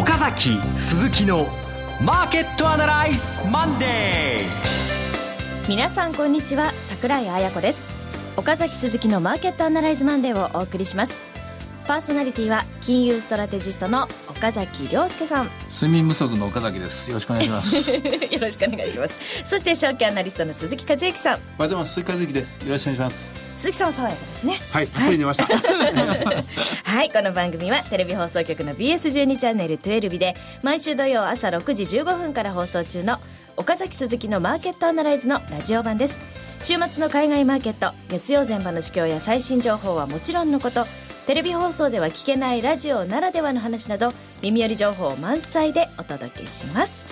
岡崎鈴木のマーケットアナライズマンデー。皆さんこんにちは。桜井彩子です。岡崎鈴木のマーケットアナライズマンデーをお送りします。パーソナリティは金融ストラテジストの岡崎良介さん。睡眠不足の岡崎です。よろしくお願いします。よろしくお願いします。そして証券アナリストの鈴木一之さん。おはようございます鈴木一之です。よろしくお願いします。鈴木さんは爽やかですね。はいたっぷり寝ました、はい、この番組はテレビ放送局の BS12 チャンネル12で毎週土曜朝6時15分から放送中の岡崎鈴木のマーケットアナライズのラジオ版です。週末の海外マーケット月曜前場の市況や最新情報はもちろんのことテレビ放送では聞けないラジオならではの話など耳寄り情報満載でお届けします。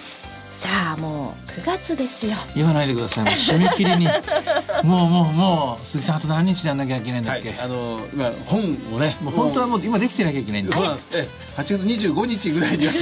さあもう9月ですよ。言わないでください。もう締め切りに。もうもうもう鈴木さんあと何日でやんなきゃいけないんだっけ、はい、あの今本をね。もう本当はもう今できてなきゃいけないんですそうなんです。え8月25日ぐらいには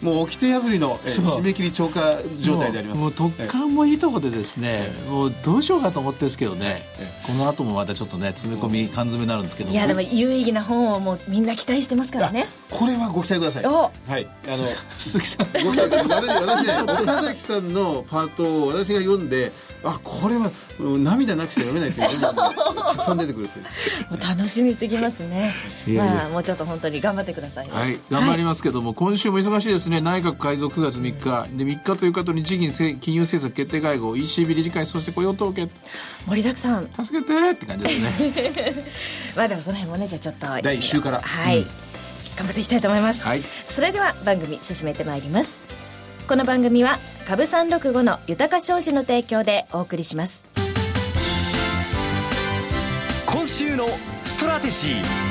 もう掟破りの締め切り超過状態であります。もう特感もいいとこでですね、もうどうしようかと思ってるんですけどね、この後もまたちょっとね詰め込み缶詰になるんですけどいやでも有意義な本をもうみんな期待してますからね。これはご期待ください。はい。あの鈴木さん。ご期待私私ね岡崎さんのパートを私が読んであこれは涙なくして読めないというたくさん出てくるという。も う楽しみすぎますね。まあもうちょっと本当に頑張ってください、はい頑張りますけども、はい、今週も忙しいですね。内閣改造9月3日。で3日という方に日銀金融政策決定会合 ECB 理事会そして雇用統計。盛りだくさん。助けてって感じですね。まあでもその辺もねじゃあちょっと第1週から。はい、うん。頑張っていきたいと思います、はい、それでは番組進めてまいりますこの番組は株三六五の豊か商事の提供でお送りします今週のストラテジー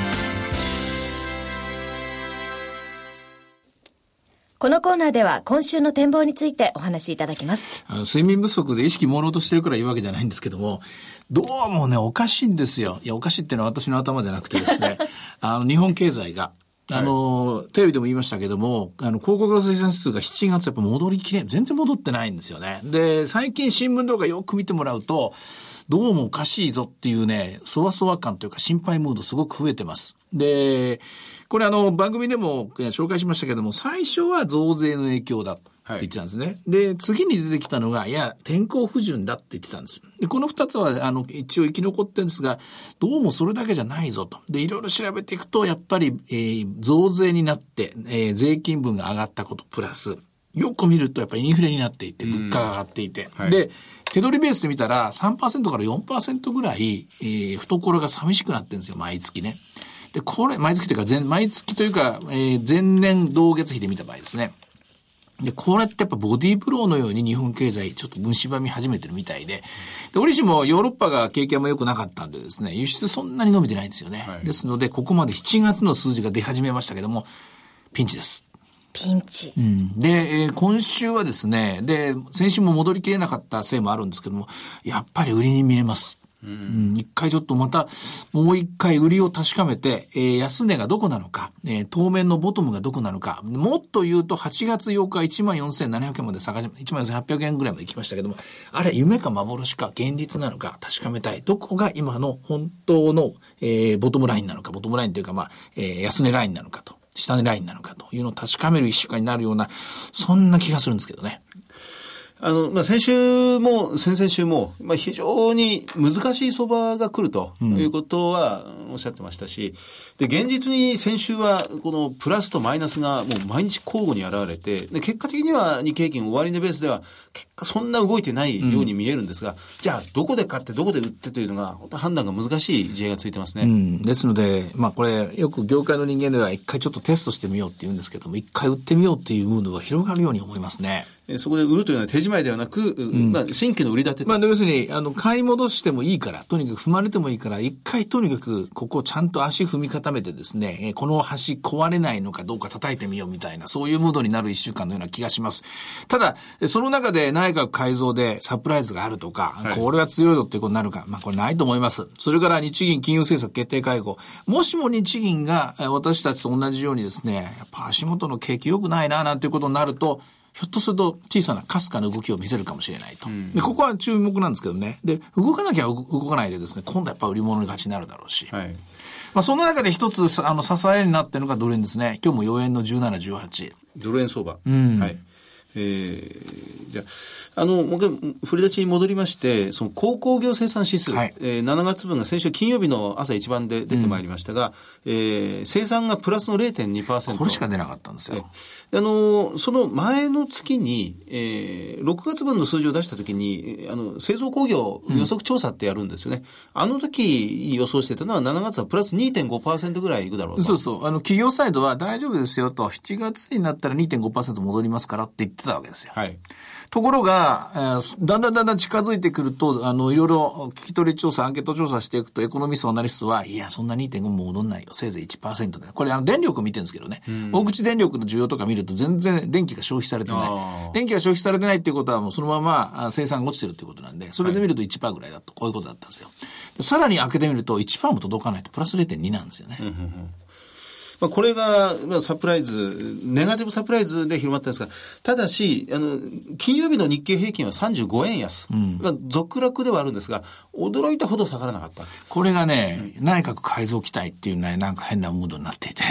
このコーナーでは今週の展望についてお話しいただきます。あの睡眠不足で意識朦朧としてるから言うわけじゃないんですけども、どうもね、おかしいんですよ。いや、おかしいっていうのは私の頭じゃなくてですね、あの、日本経済が、あの、はい、テレビでも言いましたけども、あの、広告生産指数が7月やっぱ戻りきれん、全然戻ってないんですよね。で、最近新聞とかよく見てもらうと、どうもおかしいぞっていうね、そわそわ感というか心配ムードすごく増えてます。で、これあの、番組でも紹介しましたけども、最初は増税の影響だと言ってたんですね。はい、で、次に出てきたのが、いや、天候不順だって言ってたんです。で、この二つは、あの、一応生き残ってるんですが、どうもそれだけじゃないぞと。で、いろいろ調べていくと、やっぱり、えー、増税になって、えー、税金分が上がったこと、プラス、よく見るとやっぱりインフレになっていて、物価が上がっていて、はい、で、手取りベースで見たら3%から4%ぐらい、えー、懐が寂しくなってるんですよ、毎月ね。で、これ、毎月というか、前、毎月というか、えー、前年同月比で見た場合ですね。で、これってやっぱボディーブローのように日本経済ちょっと蝕み始めてるみたいで、で、折しもヨーロッパが景気あんま良くなかったんでですね、輸出そんなに伸びてないんですよね。はい、ですので、ここまで7月の数字が出始めましたけども、ピンチです。ピンチ。うん、で、えー、今週はですね、で、先週も戻りきれなかったせいもあるんですけども、やっぱり売りに見えます。うん、一回ちょっとまた、もう一回売りを確かめて、えー、安値がどこなのか、えー、当面のボトムがどこなのか、もっと言うと8月8日14,700円まで下がり、14,800円ぐらいまで行きましたけども、あれ夢か幻か現実なのか確かめたい。どこが今の本当の、えー、ボトムラインなのか、ボトムラインというか、まあ、えー、安値ラインなのかと。下値ラインなのかというのを確かめる一週間になるような、そんな気がするんですけどね。あの、まあ、先週も、先々週も、まあ、非常に難しい相場が来るということはおっしゃってましたし、で、現実に先週は、このプラスとマイナスがもう毎日交互に現れて、で、結果的には日経平均終値ベースでは、結果そんな動いてないように見えるんですが、うん、じゃあ、どこで買ってどこで売ってというのが、本当判断が難しい事例がついてますね。うん、ですので、まあ、これ、よく業界の人間では一回ちょっとテストしてみようって言うんですけども、一回売ってみようっていうムードが広がるように思いますね。そこで売るというのは手仕舞いではなく、うん、まあ、新規の売り立て。まあ、要するに、あの、買い戻してもいいから、とにかく踏まれてもいいから、一回とにかく、ここをちゃんと足踏み固めてですね、この橋壊れないのかどうか叩いてみようみたいな、そういうムードになる一週間のような気がします。ただ、その中で内閣改造でサプライズがあるとか、はい、これは強いぞっていうことになるか、まあ、これないと思います。それから日銀金融政策決定会合。もしも日銀が私たちと同じようにですね、やっぱ足元の景気良くないな、なんていうことになると、ひょっとすると小さなかすかな動きを見せるかもしれないと。で、ここは注目なんですけどね。で、動かなきゃ動かないでですね、今度やっぱ売り物に勝ちになるだろうし。はい。まあ、その中で一つ、あの、支えになってるのがドル円ですね。今日も4円の17、18。ドル円相場。はい。えー、じゃあ、あの、もう一回、振り出しに戻りまして、その鉱工業生産指数、はいえー7月分が先週金曜日の朝一番で出てまいりましたが、えー生産がプラスの0.2%。これしか出なかったんですよ。あの、その前の月に、えー、6月分の数字を出したときに、えーあの、製造工業予測調査ってやるんですよね。あの時予想してたのは7月はプラス2.5%ぐらいいくだろうと。そうそう。あの、企業サイドは大丈夫ですよと、7月になったら2.5%戻りますからって言ってたわけですよ。はい。ところが、えーだんだんだんだん近づいてくると、あの、いろいろ聞き取り調査、アンケート調査していくと、エコノミスト、アナリストは、いや、そんな2.5も戻んないよ。せいぜい1%で。これ、あの、電力見てるんですけどね。大口電力の需要とか見ると、全然電気が消費されてない。電気が消費されてないっていうことは、もうそのままあ生産が落ちてるっていうことなんで、それで見ると1%ぐらいだと、こういうことだったんですよ。でさらに開けてみると、1%も届かないと、プラス0.2なんですよね。まあ、これが、まあ、サプライズ、ネガティブサプライズで広まったんですが、ただし、あの、金曜日の日経平均は35円安。まあ、続落ではあるんですが、驚いたほど下がらなかった。これがね、内閣改造期待っていうね、なんか変なムードになっていて、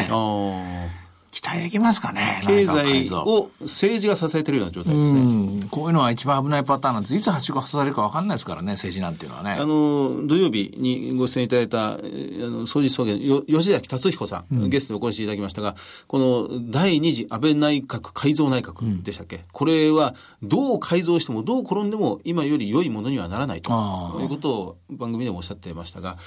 期待できますかね、経済造。を政治が支えているような状態ですね。うん、こういうのは一番危ないパターンなんです。いつはしご外されるか分かんないですからね、政治なんていうのはね。あの、土曜日にご出演いただいた、えーあの、総理総研、よ吉崎達彦さん、ゲストでお越しいただきましたが、この第二次安倍内閣改造内閣でしたっけ、これは、どう改造しても、どう転んでも、今より良いものにはならないということを番組でもおっしゃってましたが、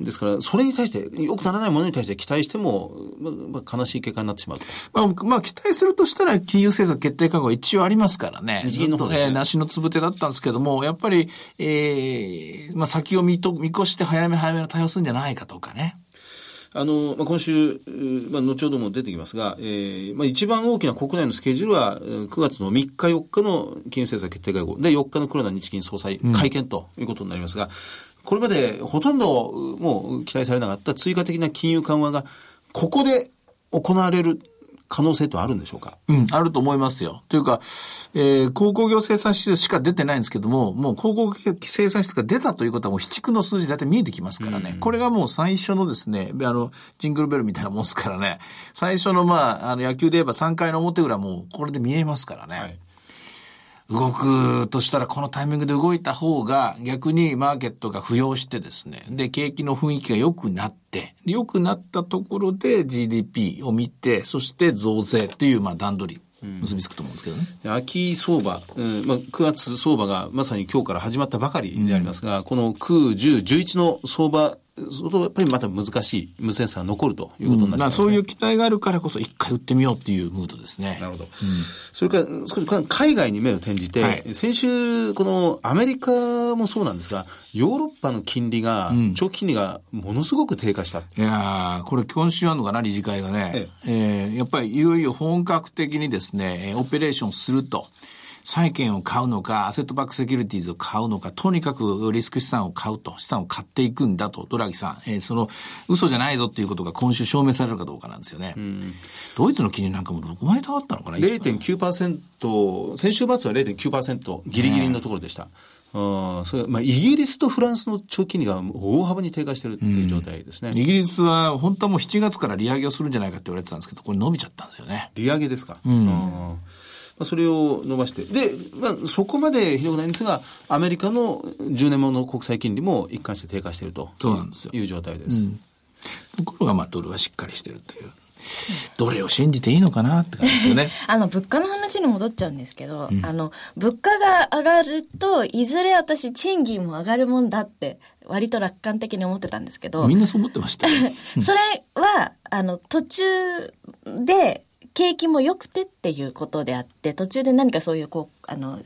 ですから、それに対して、良くならないものに対して期待しても、まあまあ、悲しい結果になってしまうと。まあ、まあ、期待するとしたら、金融政策決定会合は一応ありますからね。日銀の方ですねえー梨のつぶてだったんですけども、やっぱり、ええまあ、先を見と見越して早め早めの対応するんじゃないかとかね。あの、まあ、今週、うーまあ、後ほども出てきますが、えーまあ、一番大きな国内のスケジュールは、えー9月の3日、4日の金融政策決定会合で、4日の黒田日銀総裁会見ということになりますが、これまでほとんどうもう期待されなかった追加的な金融緩和が、ここで行われる可能性とあるんでしょうか？うん、あると思いますよ。というか、えー、鉱工業生産指数しか出てないんですけども、もう鉱工業生産指数が出たということはもう市区の数字だって見えてきますからね。これがもう最初のですね、あの、ジングルベルみたいなもんですからね。最初のまあ、あの野球で言えば3回の表ぐらいもうこれで見えますからね。はい動くとしたらこのタイミングで動いた方が逆にマーケットが浮揚してですね。で、景気の雰囲気が良くなって、良くなったところで GDP を見て、そして増税っていうまあ段取り、結びつくと思うんですけどね。秋相場、うんまあ、9月相場がまさに今日から始まったばかりでありますが、この9、10、11の相場、相当やっぱりまた難しい無線差が残るということになってまあます、そういう期待があるからこそ一回売ってみようっていうムードですね。なるほど。それから、少し海外に目を転じて、はい先週、このアメリカもそうなんですが、ヨーロッパの金利が、長期金利がものすごく低下した。いやーこれ今週あるのかな、理事会がね。えーやっぱりいよいよ本格的にですね、えーオペレーションすると。債券を買うのか、アセットバックセキュリティーズを買うのか、とにかくリスク資産を買うと、資産を買っていくんだと、ドラギさん、えーその、嘘じゃないぞっていうことが今週証明されるかどうかなんですよね。ドイツの金利なんかもどこまで下がったのかな、0.9%、先週末は0.9%ギリギリのところでした。うんそれまあ、イギリスとフランスの長期金利が大幅に低下しているという状態ですね。イギリスは本当はもう7月から利上げをするんじゃないかって言われてたんですけど、これ伸びちゃったんですよね。利上げですか？うんまあ、それを伸ばして。で、まあ、そこまでひどくないんですが、アメリカの10年もの国債金利も一貫して低下しているとそうなんですよいう状態です。ところがまあドルはしっかりしてるという。どれを信じていいのかなって感じですよね。あの、物価の話に戻っちゃうんですけど、あの、物価が上がると、いずれ私、賃金も上がるもんだって、割と楽観的に思ってたんですけど、みんなそう思ってましたよ。それは、あの、途中で、景気も良くてっていうことであって、途中で何かそういう、こう、あの、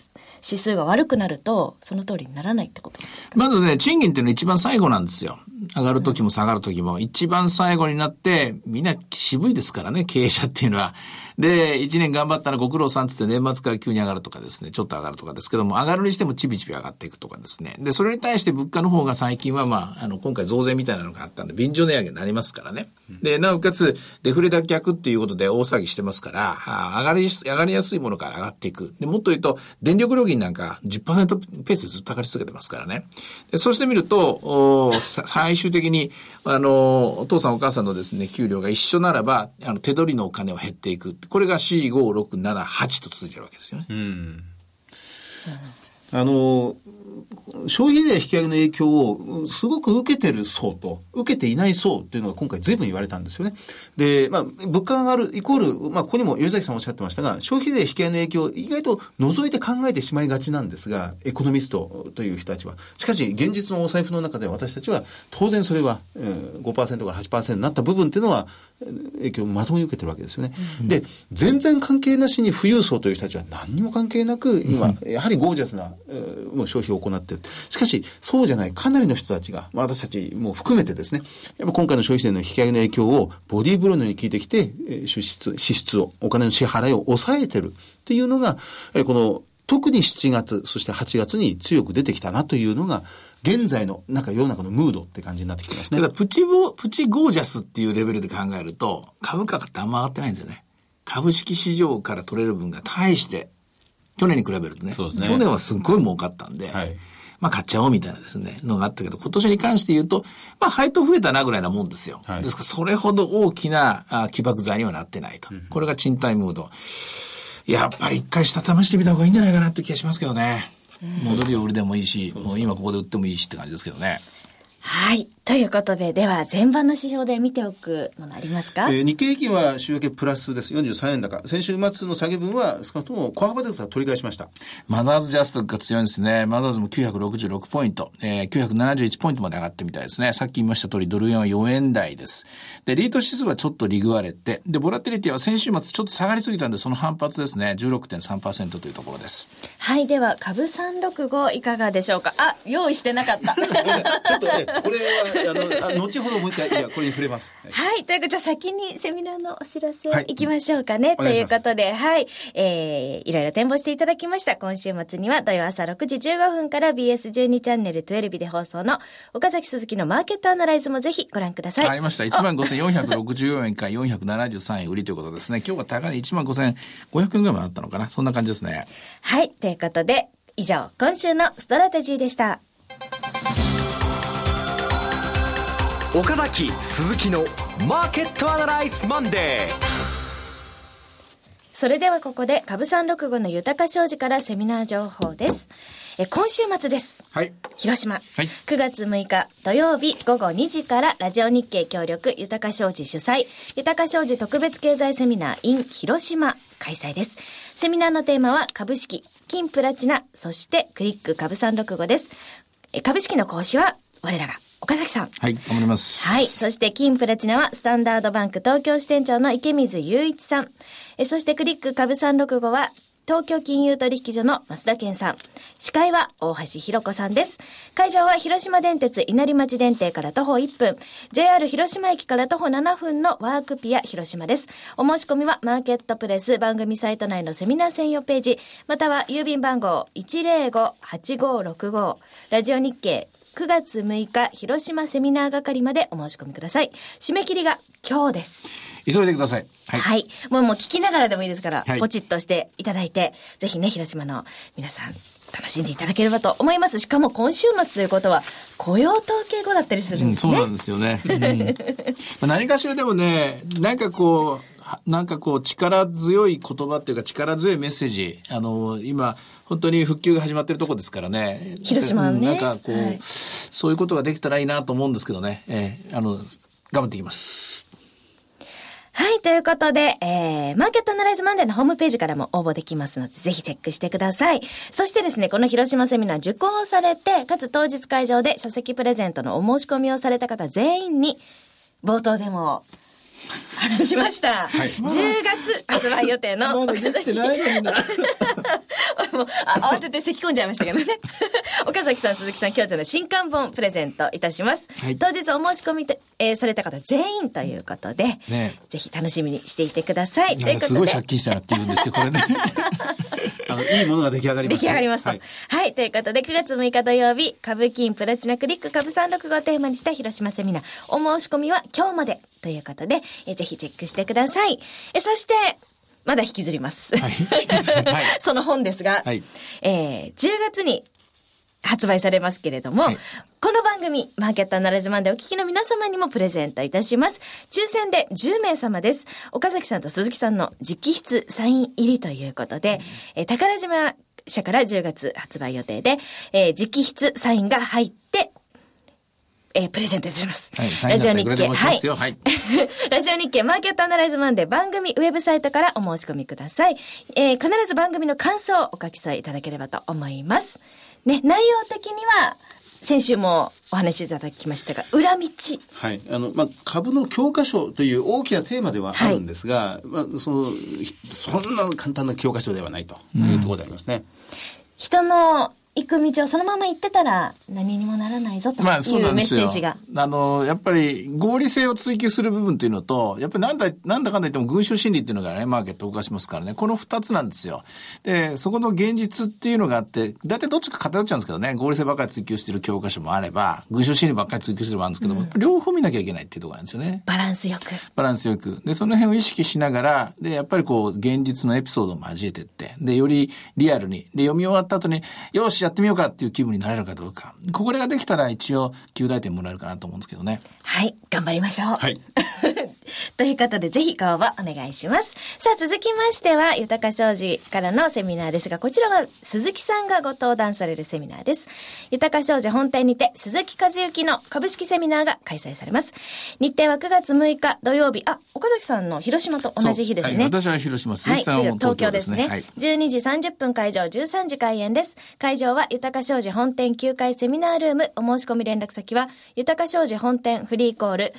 指数が悪くなると、その通りにならないってことまずね、賃金っていうのは一番最後なんですよ。上がる時も下がる時も。一番最後になって、みんな渋いですからね、経営者っていうのは。で、一年頑張ったらご苦労さんつって年末から急に上がるとかですね、ちょっと上がるとかですけども、上がるにしてもちびちび上がっていくとかですね。で、それに対して物価の方が最近はまあ、あの、今回増税みたいなのがあったんで、便乗値上げになりますからね。で、なおかつ、デフレ脱却っていうことで大騒ぎしてますから、上がり、上がりやすいものから上がっていく。で、もっと言うと、電力料金なんか10%ペースでずっと上がり続けてますからね。でそうしてみると、最終的に、あの、お父さんお母さんのですね、給料が一緒ならば、あの、手取りのお金は減っていく。これが4、5、6、7、8と続いてるわけですよね。あの、消費税引き上げの影響をすごく受けてる層と、受けていない層っていうのが今回随分言われたんですよね。で、まあ、物価が上がるイコール、まあ、ここにも吉崎さんおっしゃってましたが、消費税引き上げの影響を意外と除いて考えてしまいがちなんですが、エコノミストという人たちは。しかし、現実のお財布の中で私たちは、当然それは、えー5%から8%になった部分っていうのは、えー影響をまともに受けてるわけですよね。で、全然関係なしに富裕層という人たちは何にも関係なく、今、やはりゴージャスな、えーもう消費を行っている。しかし、そうじゃない、かなりの人たちが、まあ、私たちも含めてですね、やっぱ今回の消費税の引き上げの影響をボディーブローのように効いてきて、支出、支出を、お金の支払いを抑えてるっていうのが、この、特に7月、そして8月に強く出てきたなというのが、現在の、なんか世の中のムードって感じになってきてますねただ、。プチボ、プチゴージャスっていうレベルで考えると、株価ってあんま上がってないんですよね。株式市場から取れる分が大して、去年に比べるとね、そうですね去年はすっごい儲かったんで、はいまあ買っちゃおうみたいなですね、のがあったけど、今年に関して言うと、まあ配当増えたなぐらいなもんですよ。はいですから、それほど大きなあ起爆剤にはなってないと。これが賃貸ムード。やっぱり一回下試してみた方がいいんじゃないかなって気がしますけどね。戻りを売りでもいいし、もう今ここで売ってもいいしって感じですけどね。はい。ということで、では、前場の指標で見ておくものありますか、えー日経平均は週明けプラスです。43円高。先週末の下げ分は少なくとも小幅ですが取り返しました。マザーズジャストが強いんですね。マザーズも966ポイント、えー、971ポイントまで上がってみたいですね。さっき言いました通り、ドル円は4円台です。で、リート指数はちょっとリグわれて、で、ボラティリティは先週末ちょっと下がりすぎたんで、その反発ですね。16.3%というところです。はい。では、株365いかがでしょうかあ、用意してなかった。ちょっとね、これは、あの、あ後ほどもう一回、いや、これに触れます。はいはい。ということで、じゃあ先にセミナーのお知らせはいいきましょうかね。ということで、はい。えー、いろいろ展望していただきました。今週末には土曜朝6時15分から BS12 チャンネル12で放送の岡崎鈴木のマーケットアナライズもぜひご覧ください。ありました。15,464円から473円売りということですね。今日は高値15,500円ぐらいまであったのかな。そんな感じですね。はい。ということで、以上、今週のストラテジーでした。岡崎鈴木のマーケットアナライズマンデーそれではここで、株365の豊商事からセミナー情報です。え、今週末です。はい。広島、はい9月6日土曜日午後2時からラジオ日経協力豊か商事主催豊か商事特別経済セミナー in 広島開催ですセミナーのテーマは株式金プラチナそしてクリック株365ですえ株式の講師は我らが岡崎さんはい、頑張ります。はい。そして、金プラチナは、スタンダードバンク東京支店長の池水雄一さん。えそして、クリック株365は、東京金融取引所の増田健さん。司会は、大橋弘子さんです。会場は、広島電鉄稲荷町電停から徒歩1分。JR 広島駅から徒歩7分のワークピア広島です。お申し込みは、マーケットプレス番組サイト内のセミナー専用ページ、または、郵便番号105-8565、ラジオ日経9月6日、広島セミナー係までお申し込みください。締め切りが今日です。急いでください。は。はいい。もうもう聞きながらでもいいですから、はいポチッとしていただいて、ぜひね、広島の皆さん、楽しんでいただければと思います。しかも今週末ということは、雇用統計後だったりするうんん、ですね。そうなんですよね。うん まあ何かしらでもね、なんかこう、はなんかこう力強い言葉っていうか力強いメッセージ、あの、今、本当に復旧が始まってるとこですからね。広島はねなんかこう、はいそういうことができたらいいなと思うんですけどね。えーあの、頑張っていきます。はい、ということで、えー、マーケットアナライズマンデーのホームページからも応募できますので、ぜひチェックしてください。そしてですね、この広島セミナー受講されて、かつ当日会場で書籍プレゼントのお申し込みをされた方全員に、冒頭でも話しました。10月 発売予定の岡崎ないのにな。もうあ慌てて咳き込んじゃいましたけどね。岡崎さん、鈴木さん、今日の新刊本プレゼントいたします。はい当日お申し込みて、えーされた方全員ということで、ねぜひ楽しみにしていてください。ということでなんかすごい借。金したなって言うんですよ、これね。あの、いいものが出来上がりま出した。来上がりますと。ははいい。ということで、9月6日土曜日、株金プラチナクリック株365をテーマにした広島セミナー。お申し込みは今日までということで、えーぜひチェックしてください。えそして、まだ引きずります。はい その本ですが、はいえー10月に発売されますけれども、はいこの番組、マーケットアナライズマンでお聞きの皆様にもプレゼントいたします。抽選で10名様です。岡崎さんと鈴木さんの直筆サイン入りということで、えー宝島社から10月発売予定で、えー直筆サインが入って、えープレゼントいたします。はい、サインだったらい。はい。ラジオ日経マーケットアナライズマンデー番組ウェブサイトからお申し込みください。えー必ず番組の感想をお書き添えいただければと思います。ね、内容的には、先週もお話しいただきましたが、裏道。はい。あの、まあ、株の教科書という大きなテーマではあるんですが、まあ、その、そんな簡単な教科書ではないというところでありますね。人の行く道をそのまま行ってたら何にもならないぞというまあそうなんメッですよ。セージが。あの、やっぱり合理性を追求する部分っていうのと、やっぱりなんだ、なんだかんだ言っても群衆心理っていうのがね、マーケットを動かしますからね、この二つなんですよ。で、そこの現実っていうのがあって、大体どっちか偏っちゃうんですけどね、合理性ばっかり追求してる教科書もあれば、群衆心理ばっかり追求してるもあるんですけども、やっぱ両方見なきゃいけないっていうところなんですよね。バランスよく。バランスよく。で、その辺を意識しながら、で、やっぱりこう、現実のエピソードを交えてって、で、よりリアルに、で、読み終わった後に、よし、やってみようかっていう気分になれるかどうか。これができたら一応、9大点もらえるかなと思うんですけどね。はい、頑張りましょう。はい。ということで、ぜひご応募お願いします。さあ、続きましては、豊か商事からのセミナーですが、こちらは鈴木さんがご登壇されるセミナーです。豊か商事本店にて、鈴木和之の株式セミナーが開催されます。日程は9月6日土曜日、あ、岡崎さんの広島と同じ日ですね。はい私は広島、鈴はい、木さんはもう東京ですね。はい。12時30分会場、13時開演です。会場は、豊か商事本店9階セミナールーム。お申し込み連絡先は、豊か商事本店フリーコール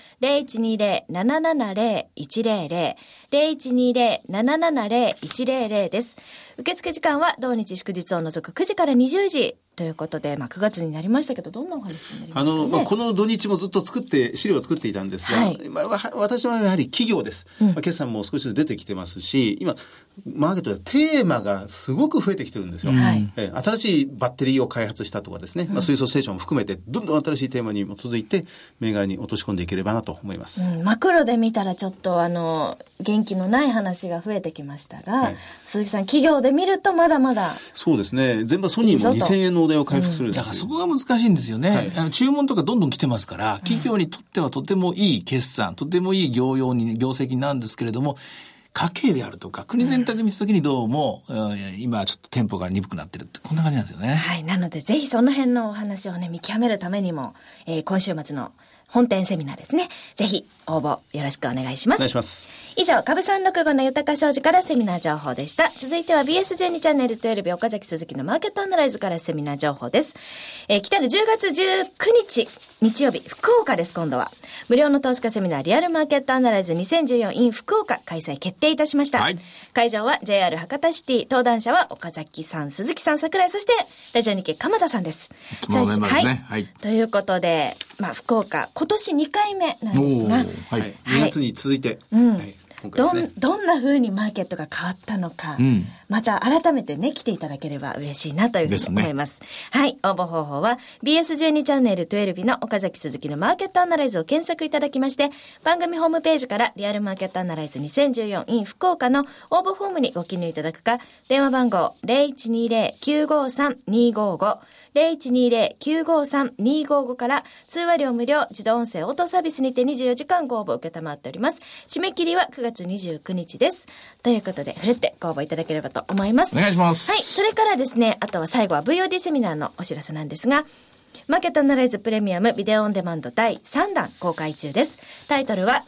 0120-770-100。0120-770-100です。受付時間は、同日祝日を除く9時から20時。ということで、まあ、9月になりましたけど、どんなお話になりますか、ね、あの、まあ、この土日もずっと作って、資料を作っていたんですが、はい。まあ、わ私はやはり企業です。まあ、決算も少しずつ出てきてますし、今、マーケットでテーマがすごく増えてきてるんですよ。はい。えー新しいバッテリーを開発したとかですね、まあ、水素ステーションも含めて、どんどん新しいテーマに基づいて、銘柄に落とし込んでいければなと思います。うん、マクロで見たらちょっとあの元気のない話が増えてきましたが、はい。鈴木さん企業で見るとまだまだそうですね。全場ソニーもいいぞと。2000円のお題を回復するだからそこが難しいんですよね。はい。あの注文とかどんどん来てますから、企業にとってはとてもいい決算、とてもいい業用に、業績なんですけれども、家計であるとか、国全体で見たときにどうも、うん今ちょっとテンポが鈍くなってるって、こんな感じなんですよね。はい。なのでぜひその辺のお話をね見極めるためにも、えー今週末の本店セミナーですね。ぜひ応募よろしくお願いします。お願いします。以上株三六五の豊か商事からセミナー情報でした。続いては BS12 チャンネル12岡崎鈴木のマーケットアナライズからセミナー情報です、えー来たる10月19日日曜日福岡です今度は。無料の投資家セミナーリアルマーケットアナライズ 2014in 福岡開催決定いたしました、はい。会場は JR 博多シティ。登壇者は岡崎さん鈴木さん桜井そしてラジオ日経鎌田さんです。いつものメンバーですね。はいはい。ということで、まあ、福岡今年2回目なんですが。ははい。い。2月に続いて、うん。はい、どん。どんな風にマーケットが変わったのか、ん。また改めてね来ていただければ嬉しいなというふうに思います。はい応募方法は BS12 チャンネル12日の岡崎鈴木のマーケットアナライズを検索いただきまして番組ホームページからリアルマーケットアナライズ 2014in 福岡の応募フォームにご記入いただくか電話番号0120-953-255 0120-953-255から通話料無料自動音声応答サービスにて24時間ご応募を受けたまっております。締め切りは9月29日です。ということで、ふるってご応募いただければと思います。お願いします。はい。それからですね、あとは最後は VOD セミナーのお知らせなんですが、マーケットアナライズプレミアムビデオオンデマンド第3弾公開中です。タイトルは、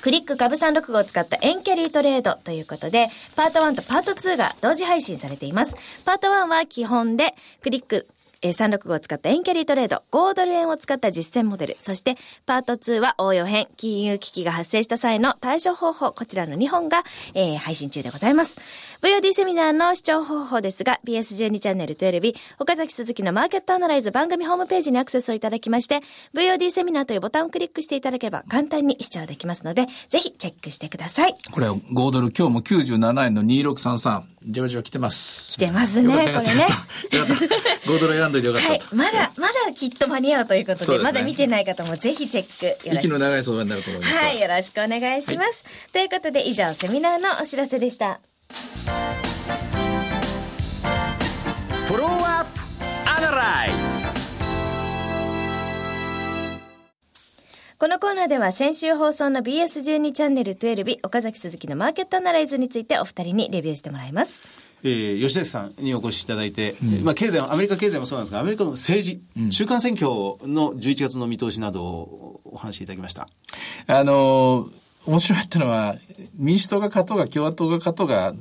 クリック株365を使ったエンキャリートレードということで、パート1とパート2が同時配信されています。パート1は基本で、クリック、えー365を使ったエンキャリートレード、5ドル円を使った実践モデル、そしてパート2は応用編、金融危機が発生した際の対処方法、こちらの2本が、えー配信中でございます。VOD セミナーの視聴方法ですが、BS12 チャンネル12日、岡崎鈴木のマーケットアナライズ番組ホームページにアクセスをいただきまして、VOD セミナーというボタンをクリックしていただければ簡単に視聴できますので、ぜひチェックしてください。これ5ドル、今日も97円の2633。じわじわ来てます。来てますねこれねよかったよかった5ドル選んどいてよかったはい。まだ、まだきっと間に合うということで、ねまだ見てない方もぜひチェックよろしく。息の長い相場になると思います。はい。よろしくお願いします。ということで、以上、セミナーのお知らせでした。フォローアップアナライズこのコーナーでは先週放送の BS12 チャンネル12日岡崎鈴木のマーケットアナライズについてお二人にレビューしてもらいます。えー吉崎さんにお越しいただいて、まあ、経済アメリカ経済もそうなんですがアメリカの政治、中間選挙の11月の見通しなどをお話しいただきました。あのー面白かったのは、民主党が勝とうが共和党が勝とうが、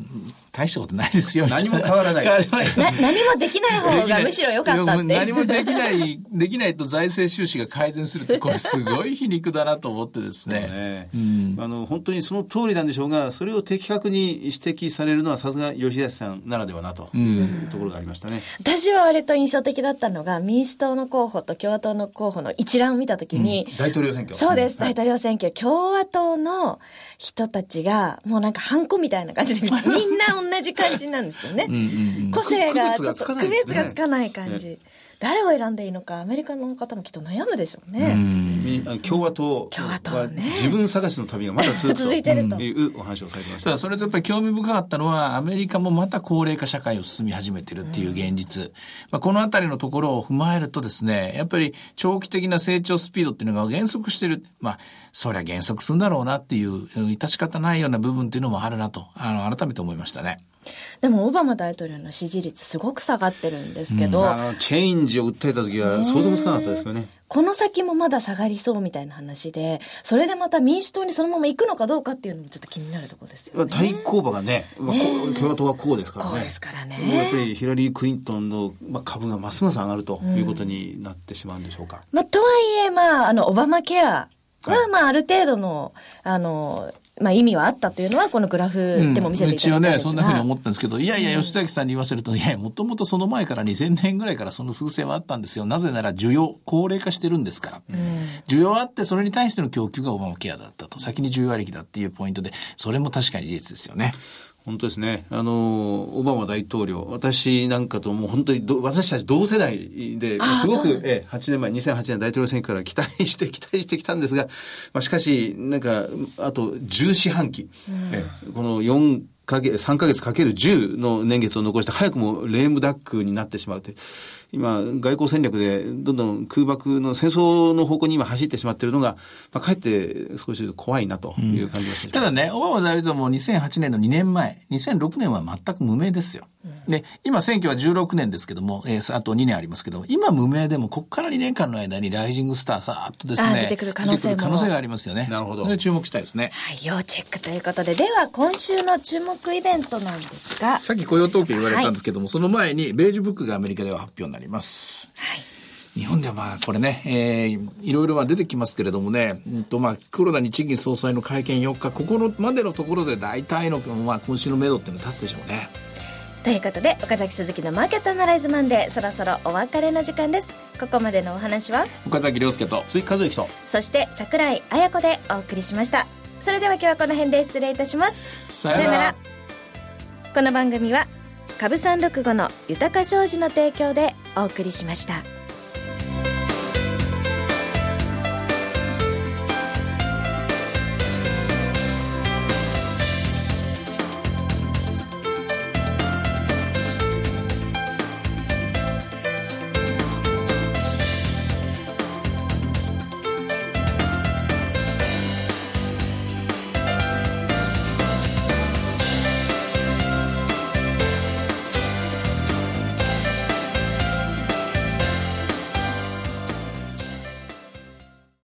大したことないですよ。何も変わらない変わらない。な、何もできない方がむしろ良かったって。何もできない、できないと財政収支が改善するって、これすごい皮肉だなと思ってですね。ねあの本当にその通りなんでしょうがそれを的確に指摘されるのはさすが吉崎さんならではなというところがありましたね。私は割と印象的だったのが、民主党の候補と共和党の候補の一覧を見たときに、大統領選挙そうです、はい大統領選挙。共和党の人たちが、もうなんかハンコみたいな感じで、みんな同じ感じなんですよね。個性がちょっと区別がつかない感じ。誰を選んでいいのか、アメリカの方もきっと悩むでしょうね。みあ共和党共和党はね自分探しの旅がまだ続いてるとというお話をされてましたた。だそれとやっぱり興味深かったのは、アメリカもまた高齢化社会を進み始めてるっていう現実。まあ、このあたりのところを踏まえるとですね、やっぱり長期的な成長スピードっていうのが減速してる。まあ、そりゃ減速するんだろうなっていう、うん致し方ないような部分っていうのもあるなと、あの、改めて思いましたね。でも、オバマ大統領の支持率すごく下がってるんですけど、あのチェインジを訴えた時は想像もつかなかったですけどね。この先もまだ下がりそうみたいな話で、それでまた民主党にそのまま行くのかどうかっていうのもちょっと気になるところですよね。対抗馬がね、まあ、共和党はこうですからね。こうですからねやっぱりヒラリー・クリントンの、まあ、株がますます上がるということになってしまうんでしょうか。まあ、とはいえ、まあ、あの、オバマケアは、はいまあ、ある程度の、あの、まあ、意味はあったというのは、このグラフでも見せていた一応ね、だいたんですが、そんなふうに思ったんですけど、いやいや、吉崎さんに言わせると、いや、もともとその前から2000年ぐらいからその趨勢はあったんですよ。なぜなら需要、高齢化してるんですから。需要あって、それに対しての供給がオバマケアだったと。先に需要ありきだっていうポイントで、それも確かに事実ですよね。本当ですね。あの、オバマ大統領、私なんかともう本当にど、私たち同世代で、あすごく、ええ、8年前、2008年大統領選挙から期待して、期待してきたんですが、まあ、しかし、なんか、あと10四半期、ええこの4か月、3ヶ月かける10の年月を残して、早くもレームダックになってしまうという。今、外交戦略で、どんどん空爆の戦争の方向に今走ってしまっているのが、まあ、かえって少し怖いなという感じがしてしまいますただね、オバマ大統領も2008年の2年前、2006年は全く無名ですよ。で、今選挙は16年ですけども、えーあと2年ありますけど、今無名でも、ここから2年間の間にライジングスターさーっとですね、あ出てくる可能性可能性がありますよね。なるほどそれ注目したいですね。はい、要チェックということで、では、今週の注目イベントなんですが、さっき雇用統計言われたんですけども、その前に、ベージュブックがアメリカでは発表になります。はい。日本ではまあこれね、えー、いろいろは出てきますけれどもね、うんとまあ黒田日銀総裁の会見4日、ここのまでのところで大体の、まあ、今週の目処っていうのは立つでしょうね。ということで、岡崎鈴木のマーケットアナライズマンデー、そろそろお別れの時間です。ここまでのお話は、岡崎亮介と。鈴木和之と。そして桜井彩子でお送りしました。それでは今日はこの辺で失礼いたします。さよならこの番組は、株三六五の豊か商事の提供でお送りしました。